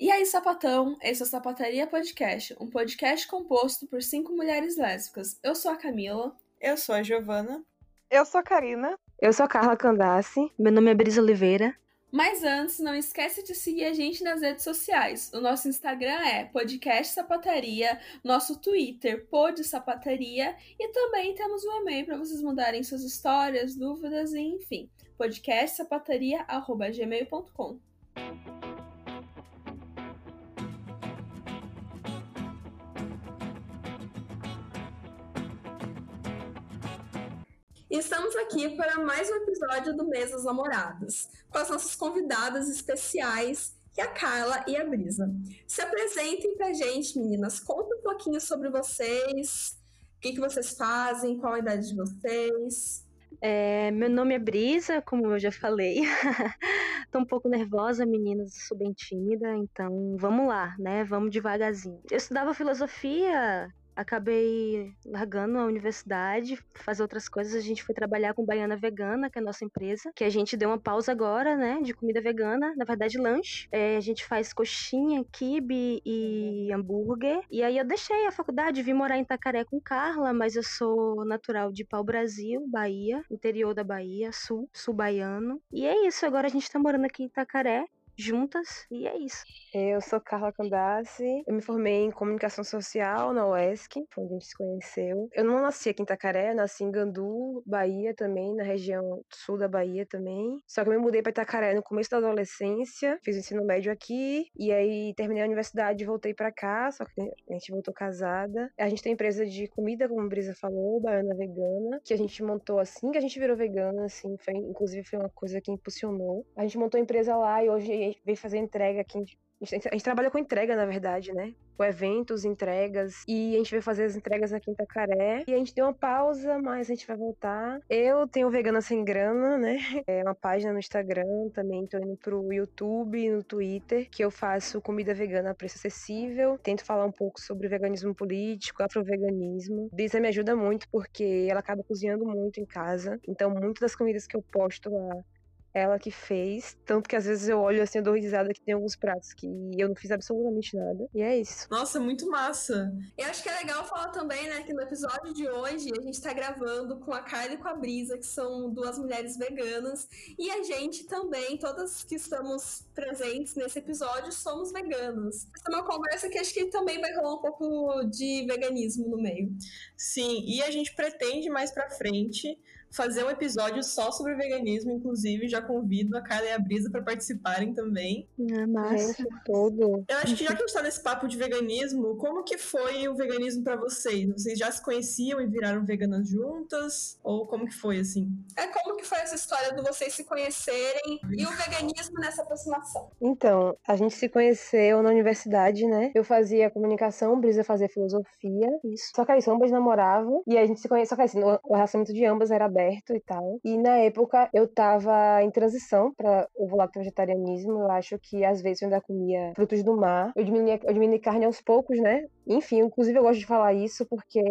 E aí, sapatão? Esse é o Sapataria Podcast, um podcast composto por cinco mulheres lésbicas. Eu sou a Camila. Eu sou a Giovana. Eu sou a Karina. Eu sou a Carla Candace. Meu nome é Brisa Oliveira. Mas antes, não esquece de seguir a gente nas redes sociais. O nosso Instagram é Podcast Sapataria, nosso Twitter Pod Sapataria e também temos um e-mail para vocês mandarem suas histórias, dúvidas e enfim, podcastsapataria@gmail.com. Estamos aqui para mais um episódio do Mês dos Namorados, com as nossas convidadas especiais, que é a Carla e a Brisa. Se apresentem pra gente, meninas. Conta um pouquinho sobre vocês, o que, que vocês fazem, qual a idade de vocês. É, meu nome é Brisa, como eu já falei. Tô um pouco nervosa, meninas, sou bem tímida, então vamos lá, né? Vamos devagarzinho. Eu estudava filosofia acabei largando a universidade, fazer outras coisas. A gente foi trabalhar com Baiana Vegana, que é a nossa empresa, que a gente deu uma pausa agora, né, de comida vegana, na verdade lanche. É, a gente faz coxinha, kibe e hambúrguer. E aí eu deixei a faculdade, vim morar em Itacaré com Carla, mas eu sou natural de Pau Brasil, Bahia, interior da Bahia, sul, sul baiano. E é isso, agora a gente tá morando aqui em Itacaré juntas e é isso. Eu sou Carla Candace, eu me formei em comunicação social na UESC, onde a gente se conheceu. Eu não nasci aqui em Itacaré, eu nasci em Gandu, Bahia também, na região sul da Bahia também. Só que eu me mudei para Itacaré no começo da adolescência, fiz o ensino médio aqui e aí terminei a universidade e voltei para cá, só que a gente voltou casada. A gente tem empresa de comida, como a Brisa falou, Baiana Vegana, que a gente montou assim que a gente virou vegana, assim, foi, inclusive foi uma coisa que impulsionou. A gente montou a empresa lá e hoje gente veio fazer entrega aqui. A gente, a gente trabalha com entrega, na verdade, né? Com eventos, entregas. E a gente veio fazer as entregas aqui em Itacaré. E a gente deu uma pausa, mas a gente vai voltar. Eu tenho Vegana Sem Grana, né? É uma página no Instagram. Também tô indo pro YouTube, no Twitter, que eu faço comida vegana a preço acessível. Tento falar um pouco sobre veganismo político, afroveganismo. Brisa me ajuda muito porque ela acaba cozinhando muito em casa. Então, muitas das comidas que eu posto lá ela que fez. Tanto que às vezes eu olho assim, eu dou risada que tem alguns pratos que eu não fiz absolutamente nada. E é isso. Nossa, muito massa. Eu acho que é legal falar também, né, que no episódio de hoje a gente tá gravando com a Carla e com a Brisa, que são duas mulheres veganas. E a gente também, todas que estamos presentes nesse episódio, somos veganas. Essa é uma conversa que acho que também vai rolar um pouco de veganismo no meio. Sim, e a gente pretende mais pra frente fazer um episódio só sobre veganismo, inclusive já convido a Carla e a Brisa para participarem também. É massa. todo. Eu acho que já que a gente tá nesse papo de veganismo, como que foi o veganismo para vocês? Vocês já se conheciam e viraram veganas juntas? Ou como que foi assim? É como que foi essa história de vocês se conhecerem e o veganismo nessa aproximação? Então, a gente se conheceu na universidade, né? Eu fazia comunicação, Brisa fazia filosofia. Isso. Só que aí ambas namoravam e a gente se conheceu, só que assim, o relacionamento de ambas era aberto aberto e tal. E na época eu tava em transição para o lacto vegetarianismo. Eu acho que às vezes eu ainda comia frutos do mar. Eu diminui, eu diminui carne aos poucos, né? Enfim, inclusive eu gosto de falar isso porque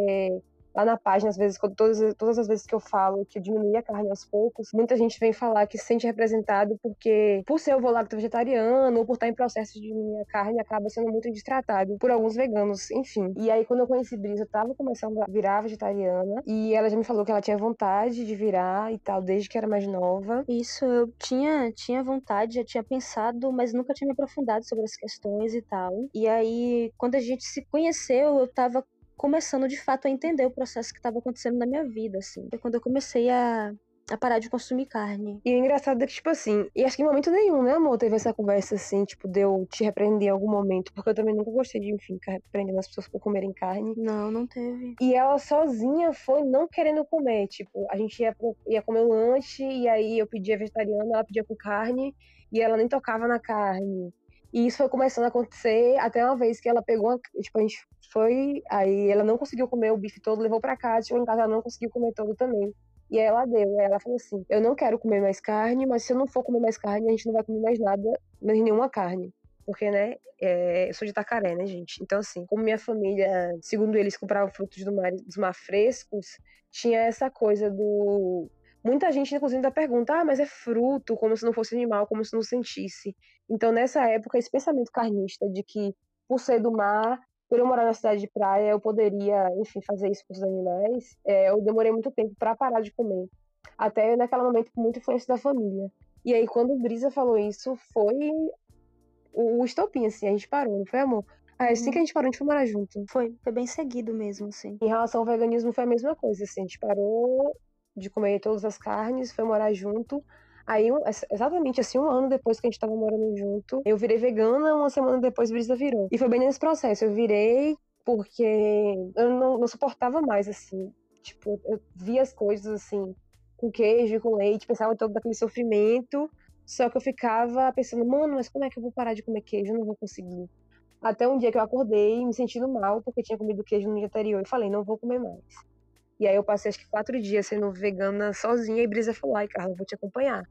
lá na página, às vezes, todas, todas as vezes que eu falo que eu diminuí a carne aos poucos, muita gente vem falar que se sente representado porque, por ser ovo lacto vegetariano ou por estar em processo de diminuir a carne, acaba sendo muito destratado por alguns veganos, enfim. E aí, quando eu conheci Brisa, eu tava começando a virar vegetariana e ela já me falou que ela tinha vontade de virar e tal, desde que era mais nova. Isso, eu tinha, tinha vontade, já tinha pensado, mas nunca tinha me aprofundado sobre as questões e tal. E aí, quando a gente se conheceu, eu tava começando de fato a entender o processo que estava acontecendo na minha vida, assim. Foi quando eu comecei a, a parar de consumir carne. E o engraçado é que, tipo assim, e acho que em momento nenhum, né, amor, teve essa conversa assim, tipo, de eu te repreender em algum momento, porque eu também nunca gostei de, enfim, ficar repreendendo as pessoas por comerem carne. Não, não teve. E ela sozinha foi não querendo comer, tipo, a gente ia, ia comer um lanche, e aí eu pedia vegetariana, ela pedia com carne, e ela nem tocava na carne. E isso foi começando a acontecer até uma vez que ela pegou, tipo, a gente foi, aí ela não conseguiu comer o bife todo, levou para casa, chegou em casa, ela não conseguiu comer todo também. E aí ela deu, aí ela falou assim: Eu não quero comer mais carne, mas se eu não for comer mais carne, a gente não vai comer mais nada, mais nenhuma carne. Porque, né, é, eu sou de Itacaré, né, gente? Então, assim, como minha família, segundo eles, comprava frutos do mar, dos mar frescos, tinha essa coisa do Muita gente, inclusive, ainda pergunta, ah, mas é fruto, como se não fosse animal, como se não sentisse. Então, nessa época, esse pensamento carnista de que, por ser do mar, por eu morar na cidade de praia, eu poderia, enfim, fazer isso com os animais, é, eu demorei muito tempo para parar de comer. Até naquele momento, com muita influência da família. E aí, quando o Brisa falou isso, foi o, o estopim, assim, a gente parou, não foi, amor? Aí, assim que a gente parou, a gente foi morar junto. Foi, foi bem seguido mesmo, assim. Em relação ao veganismo, foi a mesma coisa, assim, a gente parou de comer todas as carnes, foi morar junto. Aí, um, exatamente assim, um ano depois que a gente tava morando junto, eu virei vegana, uma semana depois Brisa virou. E foi bem nesse processo, eu virei porque eu não, não suportava mais, assim. Tipo, eu via as coisas, assim, com queijo com leite, pensava todo daquele sofrimento, só que eu ficava pensando, mano, mas como é que eu vou parar de comer queijo? Eu não vou conseguir. Até um dia que eu acordei me sentindo mal porque tinha comido queijo no dia anterior e falei, não vou comer mais. E aí eu passei acho que quatro dias sendo vegana sozinha e Brisa falou, ai, Carla, vou te acompanhar.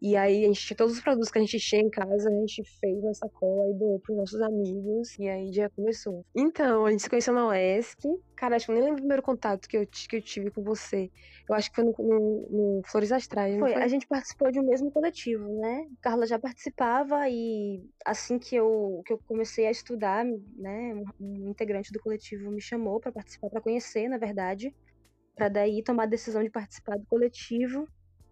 E aí a gente todos os produtos que a gente tinha em casa, a gente fez uma sacola e doou pros nossos amigos. E aí já começou. Então, a gente se conheceu na UESC. Cara, acho que nem lembro o primeiro contato que eu, que eu tive com você. Eu acho que foi no, no, no Flores Astrais. Foi, foi, a gente participou de um mesmo coletivo, né? Carla já participava e assim que eu, que eu comecei a estudar, né, um, um integrante do coletivo me chamou para participar, para conhecer, na verdade, para daí tomar a decisão de participar do coletivo.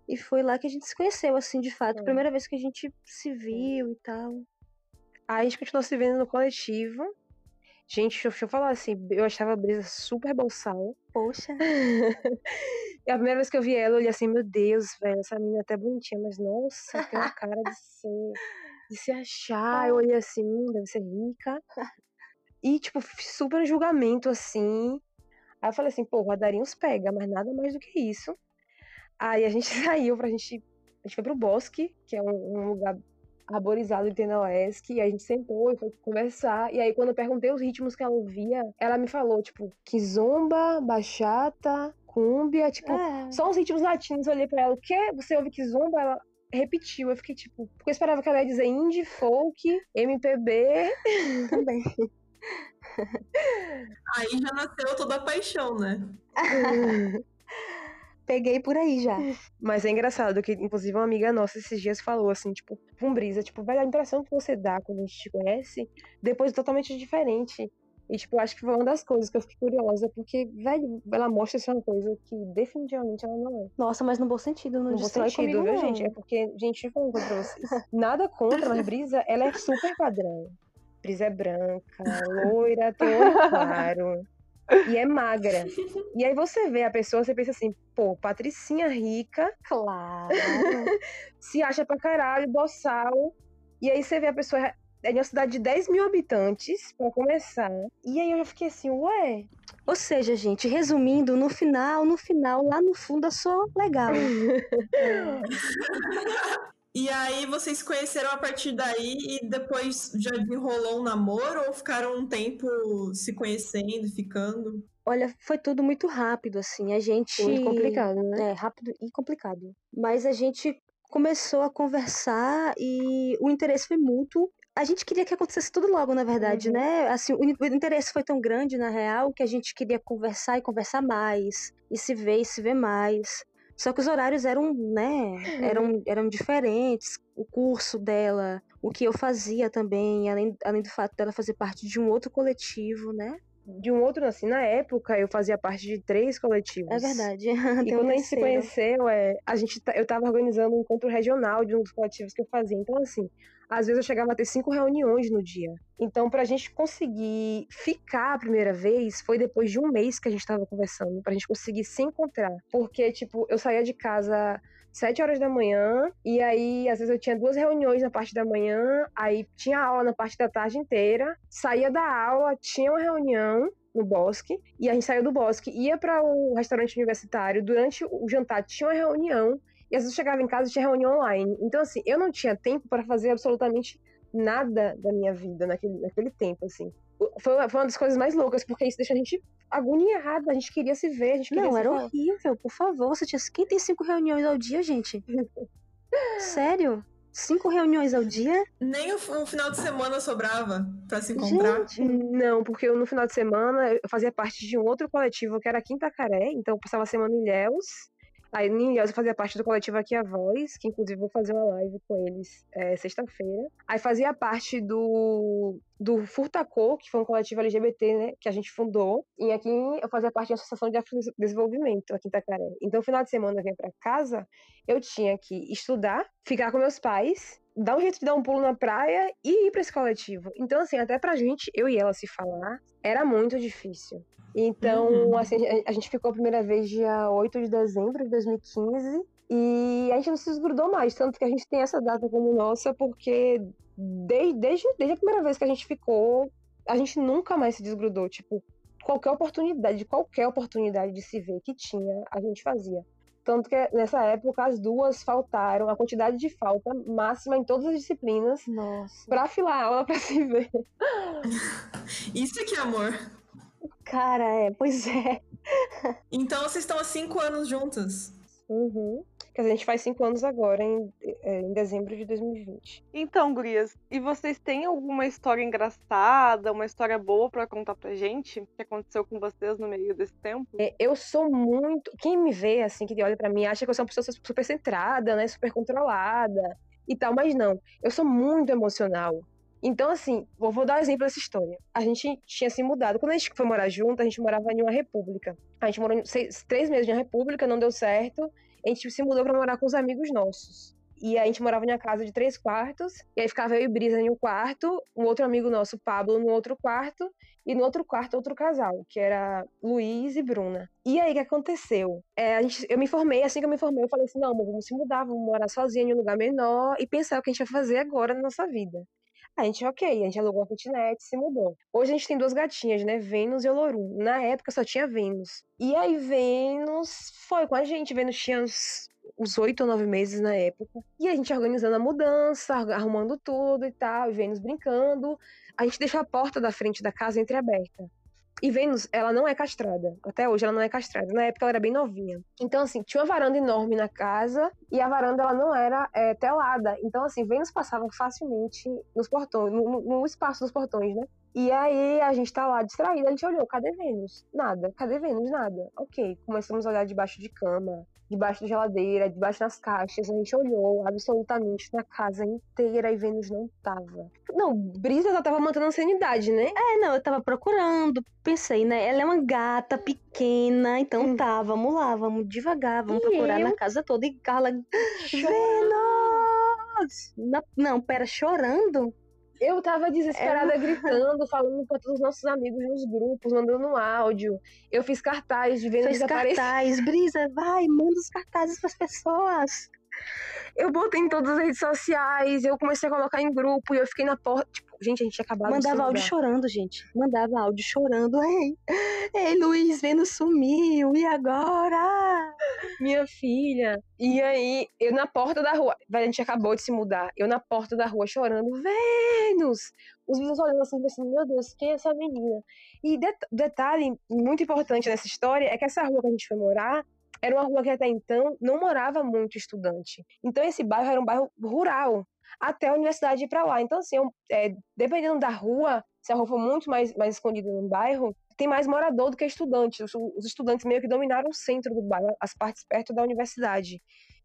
E foi lá que a gente se conheceu, assim, de fato. É. Primeira vez que a gente se viu e tal. Aí a gente continuou se vendo no coletivo. Gente, deixa eu falar assim, eu achava a Brisa super bolsal. Poxa. e a primeira vez que eu vi ela, eu olhei assim, meu Deus, velho, essa menina é até bonitinha, mas nossa, tem uma cara de ser, de se achar. Eu olhei assim, hum, deve ser rica. E, tipo, super julgamento, assim. Aí eu falei assim, pô, Guardarinhos pega, mas nada mais do que isso. Aí a gente saiu pra gente. A gente foi pro bosque, que é um, um lugar arborizado em Tenauesc, e a gente sentou e foi conversar. E aí, quando eu perguntei os ritmos que ela ouvia, ela me falou, tipo, kizomba, bachata, cúmbia, tipo, é. só os ritmos latinos. Eu olhei pra ela, o quê? Você ouve kizomba? Ela repetiu. Eu fiquei, tipo, porque eu esperava que ela ia dizer indie, folk, MPB. Também. Aí já nasceu toda a paixão, né? peguei por aí já. Mas é engraçado que, inclusive, uma amiga nossa esses dias falou assim, tipo, com brisa, tipo, velho, a impressão que você dá quando a gente te conhece, depois é totalmente diferente. E, tipo, acho que foi uma das coisas que eu fiquei curiosa, porque, velho, ela mostra ser uma coisa que definitivamente ela não é. Nossa, mas no bom sentido, não no destrói bom sentido, comigo, viu, gente? É porque, gente, falando pra vocês, nada contra, mas Brisa, ela é super padrão. Brisa é branca, loira, tem olho claro e é magra. E aí você vê a pessoa, você pensa assim, pô, patricinha rica. Claro. se acha pra caralho, boçal. E aí você vê a pessoa é de uma cidade de 10 mil habitantes, para começar. E aí eu já fiquei assim, ué. Ou seja, gente, resumindo, no final, no final, lá no fundo eu sou legal. E aí vocês se conheceram a partir daí e depois já enrolou um namoro ou ficaram um tempo se conhecendo, ficando? Olha, foi tudo muito rápido, assim. A gente. Muito complicado, né? É, rápido e complicado. Mas a gente começou a conversar e o interesse foi mútuo. A gente queria que acontecesse tudo logo, na verdade, uhum. né? Assim, o interesse foi tão grande, na real, que a gente queria conversar e conversar mais, e se ver e se ver mais. Só que os horários eram, né, eram, eram diferentes. O curso dela, o que eu fazia também, além, além do fato dela fazer parte de um outro coletivo, né? De um outro, assim, na época eu fazia parte de três coletivos. É verdade. e quando um a gente se conheceu, é, a gente, eu tava organizando um encontro regional de um dos coletivos que eu fazia. Então, assim, às vezes eu chegava a ter cinco reuniões no dia. Então, pra gente conseguir ficar a primeira vez, foi depois de um mês que a gente tava conversando, pra gente conseguir se encontrar. Porque, tipo, eu saía de casa sete horas da manhã, e aí às vezes eu tinha duas reuniões na parte da manhã, aí tinha aula na parte da tarde inteira, saía da aula, tinha uma reunião no bosque, e a gente saiu do bosque, ia para o restaurante universitário, durante o jantar tinha uma reunião, e às vezes eu chegava em casa e tinha reunião online. Então, assim, eu não tinha tempo para fazer absolutamente nada da minha vida naquele, naquele tempo, assim. Foi, foi uma das coisas mais loucas, porque isso deixa a gente agoniada, a gente queria se ver, a gente queria Não, era falar. horrível, por favor. Você tinha. Quem tem cinco reuniões ao dia, gente? Sério? Cinco reuniões ao dia? Nem o, o, final de semana sobrava para se encontrar. Gente. Não, porque eu, no final de semana eu fazia parte de um outro coletivo que era Quinta Caré, então eu passava a semana em Ilhéus Aí Ninhosa fazia parte do coletivo Aqui a Voz, que inclusive vou fazer uma live com eles é, sexta-feira. Aí fazia parte do, do Furtacô, que foi um coletivo LGBT, né, que a gente fundou. E aqui eu fazia parte da Associação de Desenvolvimento aqui em Itacaré. Então, no final de semana eu vinha para casa, eu tinha que estudar, ficar com meus pais, dar um jeito de dar um pulo na praia e ir para esse coletivo. Então, assim, até pra gente, eu e ela se falar, era muito difícil. Então, uhum. assim, a gente ficou a primeira vez dia 8 de dezembro de 2015 e a gente não se desgrudou mais, tanto que a gente tem essa data como nossa, porque desde, desde, desde a primeira vez que a gente ficou, a gente nunca mais se desgrudou. Tipo, qualquer oportunidade, qualquer oportunidade de se ver que tinha, a gente fazia. Tanto que nessa época as duas faltaram, a quantidade de falta máxima em todas as disciplinas. Nossa. Pra filar a aula pra se ver. Isso é que é amor. Cara, é, pois é. Então vocês estão há cinco anos juntas. Uhum. Dizer, a gente faz cinco anos agora, em, é, em dezembro de 2020. Então, Gurias, e vocês têm alguma história engraçada, uma história boa para contar pra gente? Que aconteceu com vocês no meio desse tempo? É, eu sou muito. Quem me vê, assim, que olha para mim, acha que eu sou uma pessoa super centrada, né? Super controlada e tal, mas não. Eu sou muito emocional. Então, assim, vou, vou dar um exemplo dessa história. A gente tinha se mudado. Quando a gente foi morar junto, a gente morava em uma república. A gente morou seis, três meses em uma república, não deu certo. A gente se mudou para morar com os amigos nossos. E a gente morava em uma casa de três quartos, e aí ficava eu e Brisa em um quarto, um outro amigo nosso, Pablo, no outro quarto, e no outro quarto outro casal, que era Luiz e Bruna. E aí o que aconteceu? É, a gente, eu me formei, assim que eu me formei, eu falei assim: não, vamos se mudar, vamos morar sozinha em um lugar menor e pensar o que a gente vai fazer agora na nossa vida. A gente, ok, a gente alugou a kitnet, se mudou. Hoje a gente tem duas gatinhas, né? Vênus e Olorum. Na época só tinha Vênus. E aí Vênus foi com a gente. Vênus tinha uns uns oito ou nove meses na época. E a gente organizando a mudança, arrumando tudo e tal, e Vênus brincando. A gente deixou a porta da frente da casa entreaberta. E Vênus, ela não é castrada. Até hoje ela não é castrada. Na época ela era bem novinha. Então, assim, tinha uma varanda enorme na casa e a varanda ela não era é, telada. Então, assim, Vênus passava facilmente nos portões, no, no espaço dos portões, né? E aí a gente tá lá distraída, a gente olhou, cadê Vênus? Nada, cadê Vênus? Nada. Ok, começamos a olhar debaixo de cama, debaixo da geladeira, debaixo das caixas. A gente olhou absolutamente na casa inteira e Vênus não tava. Não, Brisa ela tava mantendo a sanidade, né? É, não, eu tava procurando, pensei, né? Ela é uma gata pequena, então hum. tá, vamos lá, vamos devagar, vamos e procurar eu? na casa toda. E Carla, Vênus! Não, pera, chorando? Eu tava desesperada, é... gritando, falando com todos os nossos amigos nos grupos, mandando um áudio. Eu fiz cartaz de vendo desaparecer. cartaz, Brisa, vai, manda os cartazes pras pessoas. Eu botei em todas as redes sociais, eu comecei a colocar em grupo e eu fiquei na porta. Tipo, gente, a gente acabado Mandava áudio chorando, gente. Mandava áudio chorando. Ei, ei, Luiz, vendo sumiu, e agora? Minha filha. E aí, eu na porta da rua. A gente acabou de se mudar. Eu na porta da rua chorando, Vênus! Os vizinhos olhando assim, pensando, meu Deus, quem é essa menina? E det detalhe muito importante nessa história é que essa rua que a gente foi morar era uma rua que até então não morava muito estudante. Então esse bairro era um bairro rural, até a universidade ir para lá. Então, assim, é, dependendo da rua, se a rua for muito mais, mais escondida no bairro, tem mais morador do que estudante. Os, os estudantes meio que dominaram o centro do bairro, as partes perto da universidade.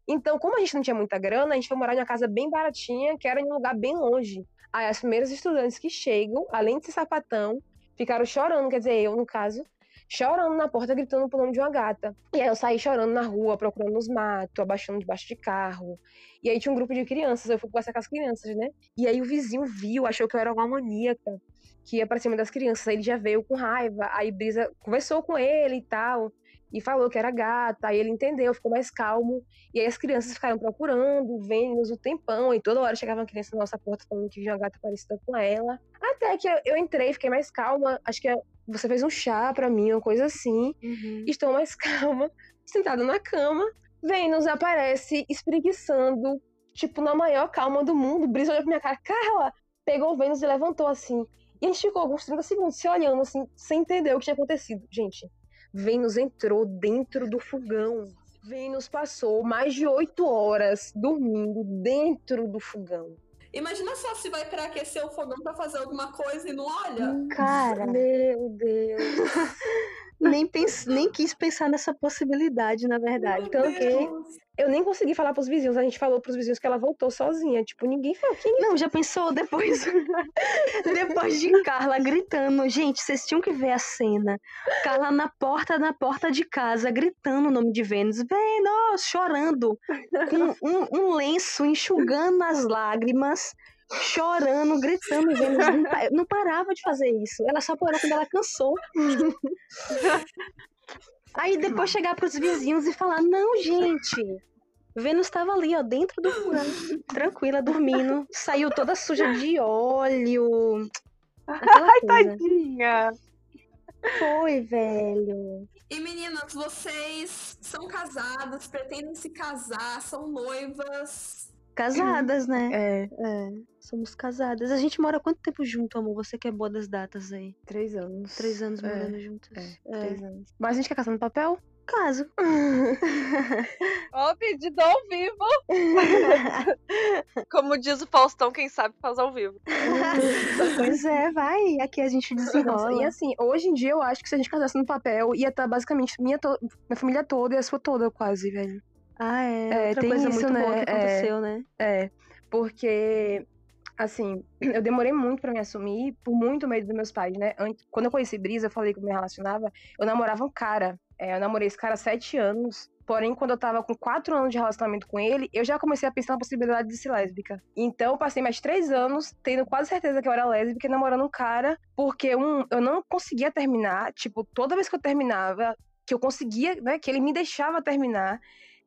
Então, como a gente não tinha muita grana, a gente foi morar em uma casa bem baratinha, que era em um lugar bem longe. Aí, as primeiras estudantes que chegam, além de ser sapatão, ficaram chorando, quer dizer, eu, no caso, chorando na porta, gritando pelo nome de uma gata. E aí eu saí chorando na rua, procurando nos matos, abaixando debaixo de carro. E aí tinha um grupo de crianças, eu fui conversar com as crianças, né? E aí o vizinho viu, achou que eu era uma maníaca, que ia pra cima das crianças. Aí ele já veio com raiva, aí Brisa conversou com ele e tal, e falou que era gata, aí ele entendeu, ficou mais calmo. E aí as crianças ficaram procurando, vendo o tempão, e toda hora chegava uma criança na nossa porta falando que via uma gata parecida com ela. Até que eu entrei, fiquei mais calma, acho que você fez um chá para mim, uma coisa assim. Uhum. Estou mais calma, sentada na cama. Vênus aparece espreguiçando, tipo, na maior calma do mundo. Brisa olhou pra minha cara, Carla! Pegou o Vênus e levantou assim. E a gente ficou alguns 30 segundos se olhando, assim, sem entender o que tinha acontecido. Gente, Vênus entrou dentro do fogão. Vênus passou mais de oito horas dormindo dentro do fogão. Imagina só se vai para aquecer o fogão para fazer alguma coisa e não olha. Cara, meu Deus. Nem, pens... nem quis pensar nessa possibilidade, na verdade. Meu Tanto que Deus. eu nem consegui falar pros vizinhos. A gente falou pros vizinhos que ela voltou sozinha. Tipo, ninguém falou. Quem Não, já pensou depois? depois de Carla gritando. Gente, vocês tinham que ver a cena. Carla na porta, na porta de casa, gritando o nome de Vênus. Vênus! Chorando. Com um, um lenço, enxugando as lágrimas. Chorando, gritando Vênus. Não, pa- não parava de fazer isso. Ela só parou quando ela cansou. Aí depois chegar pros vizinhos e falar: Não, gente. Vênus estava ali, ó, dentro do furão, tranquila, dormindo. Saiu toda suja de óleo. Ai, tadinha. Foi, velho. E meninas, vocês são casadas, pretendem se casar, são noivas. Casadas, né? É, É, somos casadas. A gente mora quanto tempo junto, amor? Você que é boa das datas aí. três anos. Três anos É, morando juntas. É, três anos. Mas a gente quer casar no papel? Caso. Ó, pedido ao vivo. Como diz o Faustão, quem sabe faz ao vivo. pois é, vai. Aqui a gente desenrola. e assim, hoje em dia eu acho que se a gente casasse no papel, ia estar basicamente minha, to- minha família toda e a sua toda, quase, velho. Ah, é. É, Outra tem coisa isso, muito boa né? que É. aconteceu, né? É, porque, assim, eu demorei muito pra me assumir, por muito medo dos meus pais, né? Antes, quando eu conheci Brisa, eu falei que eu me relacionava, eu namorava um cara. É, eu namorei esse cara há sete anos. Porém, quando eu tava com quatro anos de relacionamento com ele, eu já comecei a pensar na possibilidade de ser lésbica. Então, eu passei mais três anos tendo quase certeza que eu era lésbica e namorando um cara, porque um, eu não conseguia terminar. Tipo, toda vez que eu terminava, que eu conseguia, né, que ele me deixava terminar,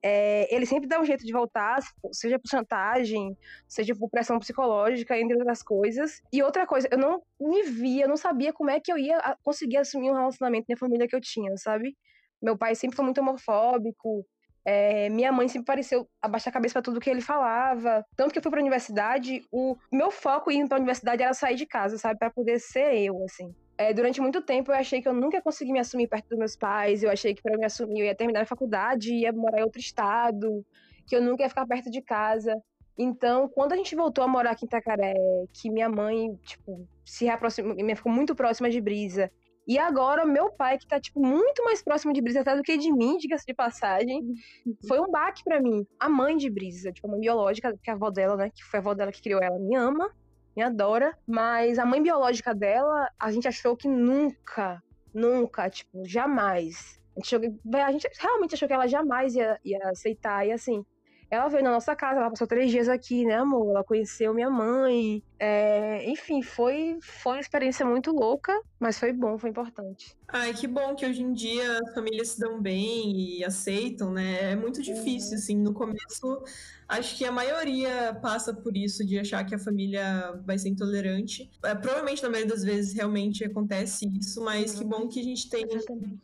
é, ele sempre dá um jeito de voltar, seja por chantagem, seja por pressão psicológica, entre outras coisas. E outra coisa, eu não me via, eu não sabia como é que eu ia conseguir assumir um relacionamento na família que eu tinha, sabe? Meu pai sempre foi muito homofóbico, é, minha mãe sempre pareceu abaixar a cabeça pra tudo que ele falava. Tanto que eu fui pra universidade, o meu foco indo pra universidade era sair de casa, sabe? Pra poder ser eu, assim. É, durante muito tempo eu achei que eu nunca ia conseguir me assumir perto dos meus pais, eu achei que para me assumir eu ia terminar a faculdade, ia morar em outro estado, que eu nunca ia ficar perto de casa. Então, quando a gente voltou a morar aqui em Itacaré, que minha mãe, tipo, se reaproximou, me ficou muito próxima de Brisa. E agora, meu pai, que tá, tipo, muito mais próximo de Brisa até do que de mim, diga-se de passagem, foi um baque pra mim. A mãe de Brisa, tipo, a mãe biológica, que é a avó dela, né, que foi a avó dela que criou ela, me ama, me adora, mas a mãe biológica dela, a gente achou que nunca, nunca, tipo, jamais. A gente, achou a gente realmente achou que ela jamais ia, ia aceitar, e assim, ela veio na nossa casa, ela passou três dias aqui, né, amor? Ela conheceu minha mãe. é, enfim, foi, foi uma experiência muito louca, mas foi bom, foi importante. Ai, que bom que hoje em dia as famílias se dão bem e aceitam, né? É muito difícil, assim, no começo, acho que a maioria passa por isso, de achar que a família vai ser intolerante. É, provavelmente, na maioria das vezes, realmente acontece isso, mas que bom que a gente tem Exatamente.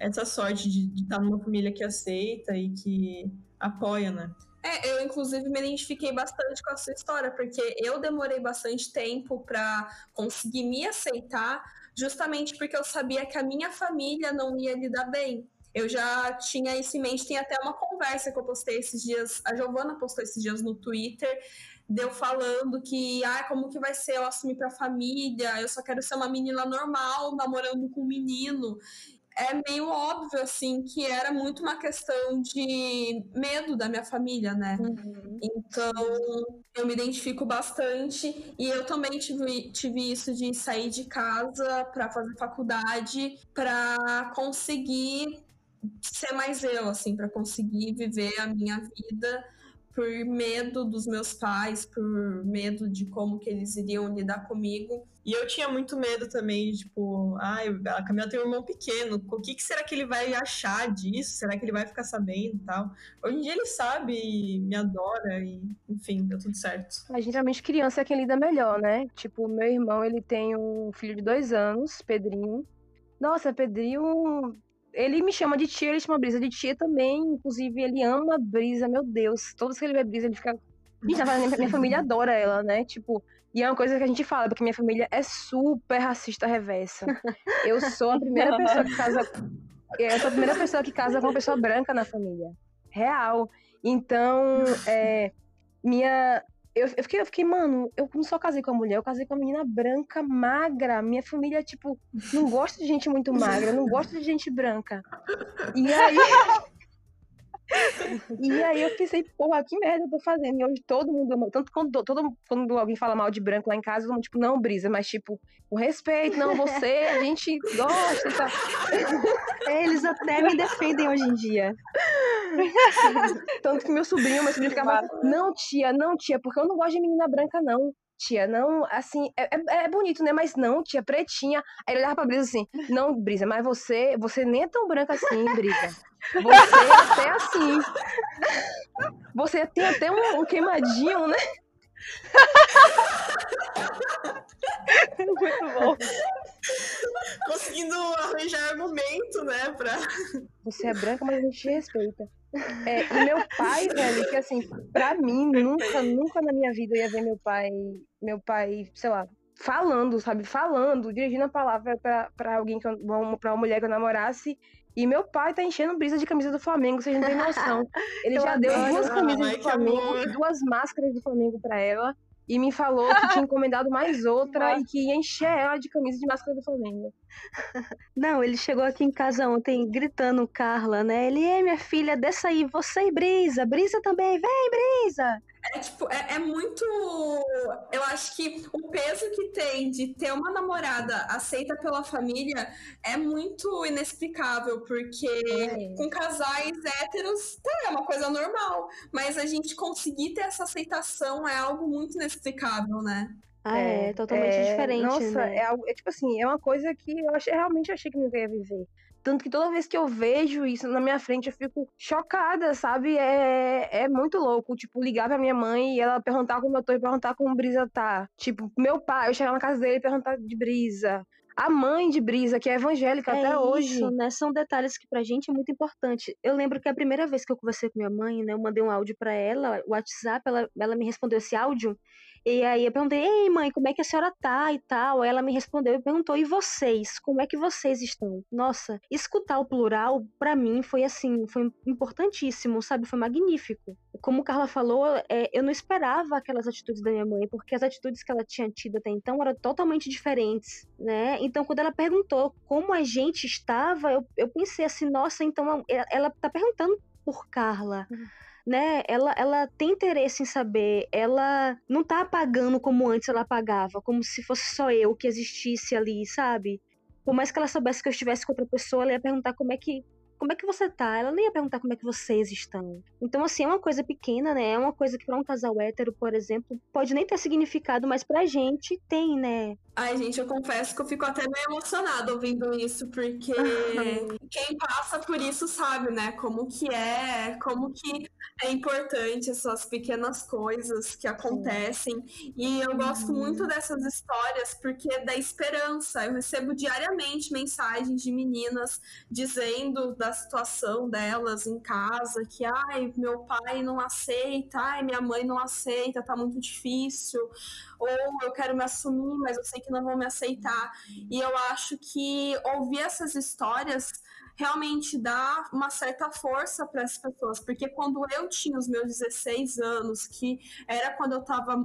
essa sorte de, de estar numa família que aceita e que apoia, né? É, eu inclusive me identifiquei bastante com a sua história, porque eu demorei bastante tempo para conseguir me aceitar, justamente porque eu sabia que a minha família não ia lidar bem. Eu já tinha isso em mente, tem até uma conversa que eu postei esses dias, a Giovana postou esses dias no Twitter, deu falando que, ah, como que vai ser eu assumir pra família, eu só quero ser uma menina normal, namorando com um menino é meio óbvio, assim, que era muito uma questão de medo da minha família, né? Então, eu me identifico bastante. E eu também tive, tive isso de sair de casa para fazer faculdade, para conseguir ser mais eu, assim, para conseguir viver a minha vida por medo dos meus pais, por medo de como que eles iriam lidar comigo. E eu tinha muito medo também, tipo, ai, a Camila tem um irmão pequeno, o que, que será que ele vai achar disso? Será que ele vai ficar sabendo e tal? Hoje em dia ele sabe e me adora e, enfim, deu tudo certo. A geralmente criança é quem lida melhor, né? Tipo, meu irmão, ele tem um filho de dois anos, Pedrinho. Nossa, Pedrinho, ele me chama de tia, ele chama Brisa de tia também. Inclusive, ele ama Brisa, meu Deus. Todos que ele vê Brisa, ele fica. Gente, minha família adora ela, né? Tipo, e é uma coisa que a gente fala, porque minha família é super racista reversa. Eu sou a primeira pessoa que casa. Eu sou a primeira pessoa que casa com uma pessoa branca na família. Real. Então, é, minha, eu, eu, fiquei, eu fiquei, mano, eu não só casei com a mulher, eu casei com a menina branca, magra. Minha família, tipo, não gosta de gente muito magra, não gosta de gente branca. E aí. E aí eu pensei, porra, que merda eu tô fazendo? E hoje todo mundo Tanto quando, todo, quando alguém fala mal de branco lá em casa, todo mundo, tipo, não, Brisa, mas tipo, com respeito, não, você, a gente gosta tal. Eles até me defendem hoje em dia. Tanto que meu sobrinho, meu sobrinho ficava, não, tia, não, tia, porque eu não gosto de menina branca, não tia, não, assim, é, é, é, bonito, né? Mas não, tia, pretinha. Aí ele olhava pra Brisa assim, não, Brisa, mas você, você nem é tão branca assim, Brisa. Você é até assim. Você tem até um, um queimadinho, né? Muito bom. Conseguindo arranjar argumento, né? Pra... Você é branca, mas a gente te respeita. É, e meu pai, velho, que assim, pra mim, nunca, nunca na minha vida eu ia ver meu pai, meu pai, sei lá, falando, sabe? Falando, dirigindo a palavra pra, pra alguém, que eu, pra uma mulher que eu namorasse. E meu pai tá enchendo brisa de camisa do Flamengo, vocês não têm noção. Ele já deu duas camisas do Flamengo e duas máscaras do Flamengo pra ela e me falou que tinha encomendado mais outra e que ia encher ela de camisa de máscara do Flamengo. Não, ele chegou aqui em casa ontem gritando Carla, né? Ele, é minha filha, desça aí, você e Brisa, Brisa também, vem, Brisa! É tipo, é, é, muito. Eu acho que o peso que tem de ter uma namorada aceita pela família é muito inexplicável, porque é. com casais héteros tá, é uma coisa normal, mas a gente conseguir ter essa aceitação é algo muito inexplicável, né? Ah, é, é totalmente é, diferente. Nossa, né? é, algo, é tipo assim, é uma coisa que eu achei, realmente achei que não ia viver. Tanto que toda vez que eu vejo isso na minha frente, eu fico chocada, sabe? É, é muito louco. Tipo, ligar pra minha mãe e ela perguntar como eu tô e perguntar como Brisa tá. Tipo, meu pai, eu chegar na casa dele e perguntar de Brisa. A mãe de Brisa, que é evangélica é até isso, hoje. né? São detalhes que pra gente é muito importante. Eu lembro que a primeira vez que eu conversei com minha mãe, né? Eu mandei um áudio para ela, o WhatsApp, ela, ela me respondeu esse áudio. E aí eu perguntei, ei mãe, como é que a senhora tá e tal? Ela me respondeu e perguntou, e vocês? Como é que vocês estão? Nossa, escutar o plural, para mim, foi assim, foi importantíssimo, sabe? Foi magnífico. Como Carla falou, é, eu não esperava aquelas atitudes da minha mãe, porque as atitudes que ela tinha tido até então eram totalmente diferentes, né? Então, quando ela perguntou como a gente estava, eu, eu pensei assim, nossa, então ela tá perguntando por Carla. Uhum né? Ela, ela tem interesse em saber, ela não tá apagando como antes ela apagava, como se fosse só eu que existisse ali, sabe? Por mais que ela soubesse que eu estivesse com outra pessoa, ela ia perguntar como é que como é que você tá? Ela nem ia perguntar como é que vocês estão. Então, assim, é uma coisa pequena, né? É uma coisa que para um casal hétero, por exemplo, pode nem ter significado, mas pra gente tem, né? Ai, gente, eu confesso que eu fico até meio emocionada ouvindo isso, porque quem passa por isso sabe, né? Como que é, como que é importante essas pequenas coisas que acontecem. Sim. E eu gosto uhum. muito dessas histórias porque dá esperança. Eu recebo diariamente mensagens de meninas dizendo da situação delas em casa, que ai, meu pai não aceita, ai, minha mãe não aceita, tá muito difícil, ou eu quero me assumir, mas eu sei que não vão me aceitar. E eu acho que ouvir essas histórias realmente dá uma certa força para as pessoas, porque quando eu tinha os meus 16 anos, que era quando eu estava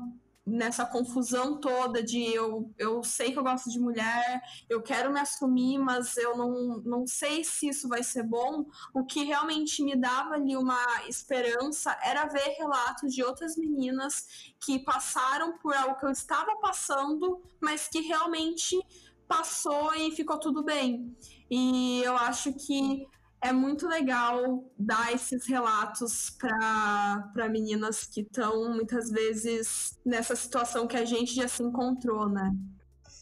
nessa confusão toda de eu, eu sei que eu gosto de mulher, eu quero me assumir, mas eu não, não sei se isso vai ser bom. O que realmente me dava ali uma esperança era ver relatos de outras meninas que passaram por algo que eu estava passando, mas que realmente passou e ficou tudo bem. E eu acho que é muito legal dar esses relatos para meninas que estão muitas vezes nessa situação que a gente já se encontrou, né?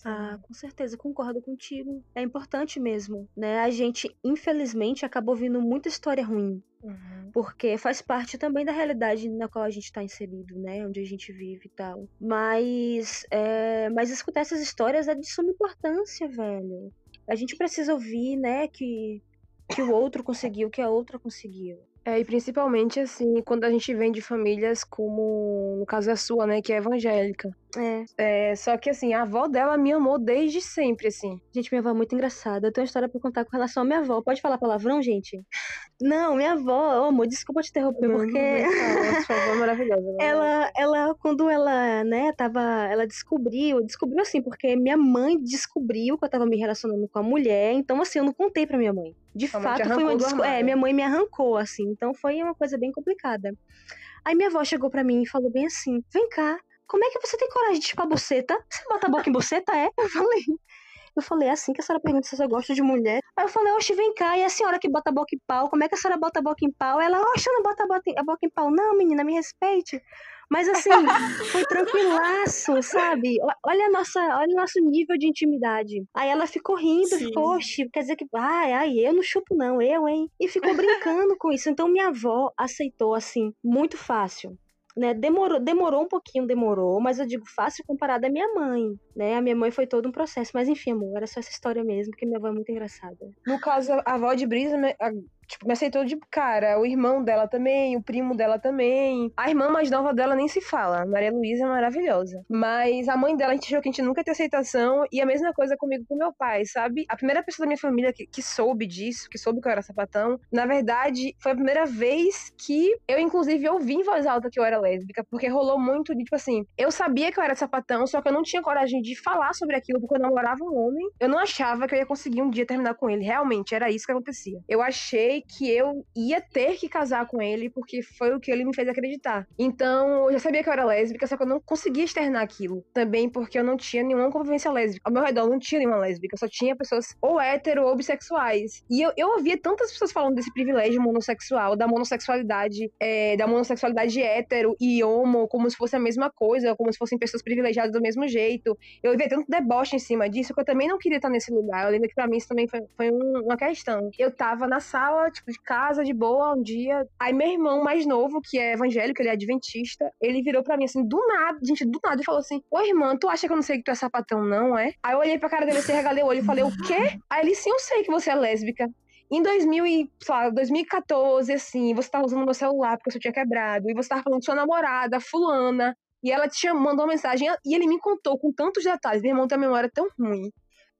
Ah, com certeza, concordo contigo. É importante mesmo, né? A gente, infelizmente, acabou ouvindo muita história ruim. Uhum. Porque faz parte também da realidade na qual a gente está inserido, né? Onde a gente vive e tal. Mas, é... mas escutar essas histórias é de suma importância, velho. A gente precisa ouvir, né, que que o outro conseguiu, que a outra conseguiu. É, e principalmente assim, quando a gente vem de famílias como, no caso a sua, né, que é evangélica. É. É, só que assim, a avó dela me amou desde sempre, assim. Gente, minha avó é muito engraçada. Eu tenho uma história pra contar com relação à minha avó. Pode falar palavrão, gente? Não, minha avó, ô, amor, desculpa te interromper, Não, porque não sua avó é maravilhosa. né? ela, ela, quando ela, né, tava, ela descobriu, descobriu assim, porque minha mãe descobriu que eu tava me relacionando com a mulher, então assim, eu não contei pra minha mãe. De Sua fato, foi uma desco... É, minha mãe me arrancou, assim, então foi uma coisa bem complicada. Aí minha avó chegou pra mim e falou bem assim: vem cá, como é que você tem coragem de chupar buceta? Você bota a boca em buceta, é? Eu falei. Eu falei, é assim que a senhora pergunta se você gosta de mulher. Aí eu falei, oxe, vem cá, e a senhora que bota a boca em pau, como é que a senhora bota a boca em pau? Ela, oxe, eu não boto a boca em- pau. Não, menina, me respeite. Mas assim, foi tranquilaço, sabe? Olha, nossa, olha o nosso nível de intimidade. Aí ela ficou rindo, Sim. ficou, oxe, quer dizer que, ai, ai, eu não chupo não, eu, hein? E ficou brincando com isso. Então minha avó aceitou, assim, muito fácil. Né, demorou, demorou um pouquinho, demorou, mas eu digo fácil comparado à minha mãe, né? A minha mãe foi todo um processo, mas enfim, amor, era só essa história mesmo, porque minha avó é muito engraçada. No caso, a avó de Brisa a- tipo, me aceitou de cara. O irmão dela também, o primo dela também. A irmã mais nova dela nem se fala. Maria Luísa é maravilhosa. Mas a mãe dela, a gente achou que a gente nunca ia ter aceitação. E a mesma coisa comigo com meu pai, sabe? A primeira pessoa da minha família que, que soube disso, que soube que eu era sapatão, na verdade, foi a primeira vez que eu, inclusive, ouvi em voz alta que eu era lésbica. Porque rolou muito de, tipo assim, eu sabia que eu era sapatão, só que eu não tinha coragem de falar sobre aquilo porque eu namorava um homem. Eu não achava que eu ia conseguir um dia terminar com ele. Realmente, era isso que acontecia. Eu achei que eu ia ter que casar com ele porque foi o que ele me fez acreditar. Então, eu já sabia que eu era lésbica, só que eu não conseguia externar aquilo. Também porque eu não tinha nenhuma convivência lésbica. Ao meu redor não tinha nenhuma lésbica, só tinha pessoas ou hétero ou bissexuais. E eu, eu ouvia tantas pessoas falando desse privilégio monossexual, da monossexualidade, é, da monossexualidade hétero e homo, como se fosse a mesma coisa, como se fossem pessoas privilegiadas do mesmo jeito. Eu ouvia tanto deboche em cima disso que eu também não queria estar nesse lugar. Eu lembro que pra mim isso também foi, foi um- uma questão. Eu tava na sala, tipo, de casa, de boa, um dia. Aí meu irmão mais novo, que é evangélico, ele é adventista, ele virou pra mim assim, do nada, gente, do nada, e falou assim: Ô irmã, tu acha que eu não sei que tu é sapatão, não, é? Aí eu olhei pra cara dele assim, regalei o olho e falei: O quê? Aí ele, sim, eu sei que você é lésbica. Em 2000 e, lá, 2014, assim, você tava usando meu celular porque seu tinha quebrado, e você tava falando com sua namorada, fulana, e ela te mandou uma mensagem, e ele me contou com tantos detalhes. Meu irmão tem uma memória tão ruim.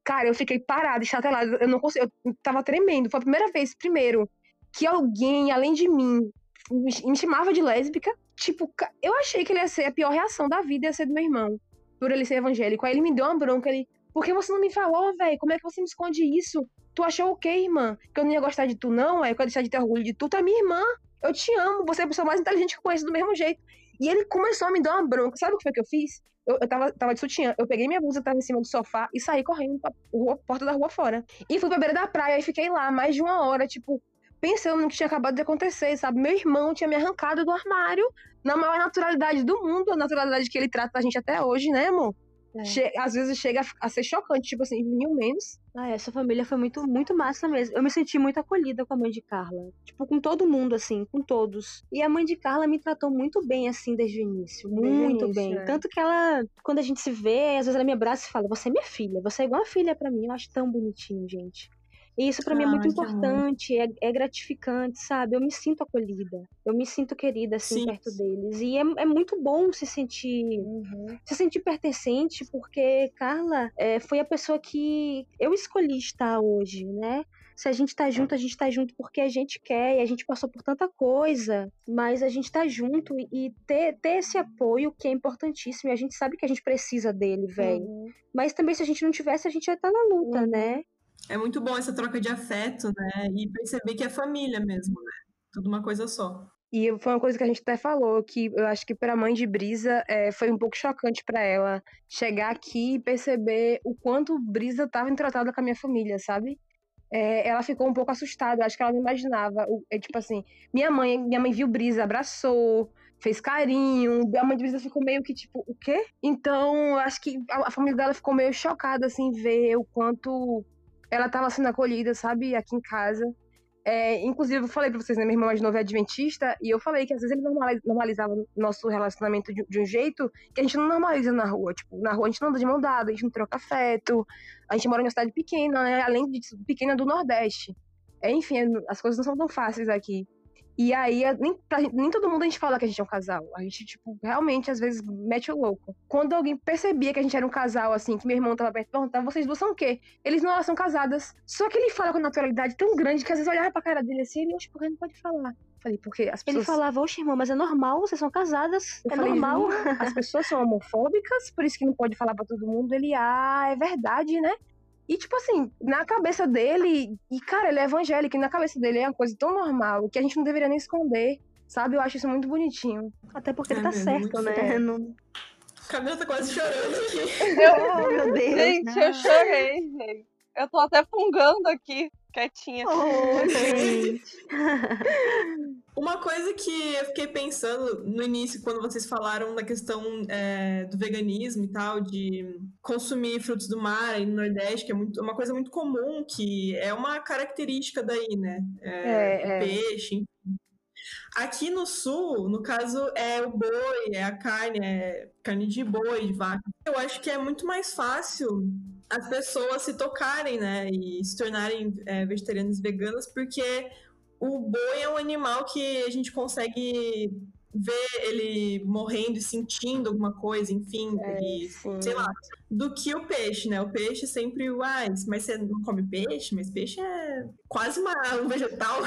Cara, eu fiquei parada, estatelada, eu não consegui, eu tava tremendo. Foi a primeira vez, primeiro, que alguém, além de mim, me chamava de lésbica. Tipo, eu achei que ele ia ser a pior reação da vida, ia ser do meu irmão, por ele ser evangélico. Aí ele me deu uma bronca, ele, por que você não me falou, velho? Como é que você me esconde isso? Tu achou o quê, irmã? Que eu não ia gostar de tu, não? É que eu ia deixar de ter orgulho de tu? Tu é minha irmã. Eu te amo, você é a pessoa mais inteligente que eu conheço do mesmo jeito. E ele começou a me dar uma bronca. Sabe o que foi que eu fiz? Eu, eu tava, tava de sutiã. Eu peguei minha blusa tava em cima do sofá e saí correndo pra rua, porta da rua fora. E fui pra beira da praia e fiquei lá mais de uma hora, tipo, pensando no que tinha acabado de acontecer, sabe? Meu irmão tinha me arrancado do armário na maior naturalidade do mundo, a naturalidade que ele trata da gente até hoje, né, amor? É. Às vezes chega a ser chocante, tipo assim, mil menos. Ah, essa família foi muito, muito massa mesmo. Eu me senti muito acolhida com a mãe de Carla. Tipo, com todo mundo, assim, com todos. E a mãe de Carla me tratou muito bem, assim, desde o início. Muito início, bem. é. Tanto que ela, quando a gente se vê, às vezes ela me abraça e fala: Você é minha filha, você é igual a filha pra mim. Eu acho tão bonitinho, gente. E isso pra mim é Ah, muito que amor. importante, é, é gratificante, sabe? Eu me sinto acolhida. Eu me sinto querida, assim, Sim. perto deles. E é, é muito bom se sentir se sentir pertencente, porque Carla é, foi a pessoa que eu escolhi estar hoje, né? Se a gente tá junto, a gente tá junto porque a gente quer, e a gente passou por tanta coisa, mas a gente tá junto e- ter, ter esse apoio que é importantíssimo, e a gente sabe que a gente precisa dele, velho. Uhum. Mas também se a gente não tivesse, a gente ia estar na luta, Uhum. né? É muito bom essa troca de afeto, né? E perceber que é família mesmo, né? Tudo uma coisa só. E foi uma coisa que a gente até falou, que eu acho que pra mãe de Brisa é, foi um pouco chocante pra ela chegar aqui e perceber o quanto Brisa tava entratada com a minha família, sabe? É, ela ficou um pouco assustada, acho que ela não imaginava. É tipo assim, minha mãe, minha mãe viu Brisa, abraçou, fez carinho, a mãe de Brisa ficou meio que tipo, o quê? Então, acho que a, a família dela ficou meio chocada, assim, ver o quanto ela tava sendo acolhida, sabe, aqui em casa. É, inclusive, eu falei pra vocês, né? Minha irmã mais nova é adventista, e eu falei que às vezes ele normaliza- normalizava nosso relacionamento de, de um jeito que a gente não normaliza na rua. Tipo, na rua a gente não anda de mão dada, a gente não troca afeto, a gente mora em uma cidade pequena, né? Além de pequena do Nordeste. É, enfim, as coisas não são tão fáceis aqui. E aí, nem, pra, nem todo mundo a gente fala que a gente é um casal. A gente, tipo, realmente, às vezes, mete o louco. Quando alguém percebia que a gente era um casal, assim, que meu irmão tava perto, perguntava, vocês duas são o quê? Eles não, elas são casadas. Só que ele fala com naturalidade tão grande que às vezes eu olhava pra cara dele assim, ele, oxe, por que não pode falar? Falei, porque as pessoas... Ele falava, oxe, irmã, mas é normal, vocês são casadas, Eu é falei, normal. "Ju, as pessoas são homofóbicas, por isso que não pode falar pra todo mundo. Ele, ah, é verdade, né? E, tipo assim, na cabeça dele, e cara, ele é evangélico, e na cabeça dele é uma coisa tão normal que a gente não deveria nem esconder, sabe? Eu acho isso muito bonitinho. Até porque ele É tá mesmo, certo, né? certo. Não... Camila tá quase chorando aqui. Eu, Oh, meu Deus. gente, eu chorei, gente. Eu tô até fungando aqui, quietinha. Oh, gente. Uma coisa que eu fiquei pensando no início, quando vocês falaram da questão é, do veganismo e tal, de consumir frutos do mar aí no Nordeste, que é muito, uma coisa muito comum, que é uma característica daí, né? É, É, é. peixe. enfim. Aqui no sul, no caso, é o boi, é a carne, é carne de boi, de vaca. Eu acho que é muito mais fácil as pessoas se tocarem, né, e se tornarem é, vegetarianas e veganas, porque o boi é um animal que a gente consegue ver ele morrendo e sentindo alguma coisa, enfim, É, sim. sei lá, do que o peixe, né? O peixe sempre, uai, mas você não come peixe? Mas peixe é quase uma, um vegetal.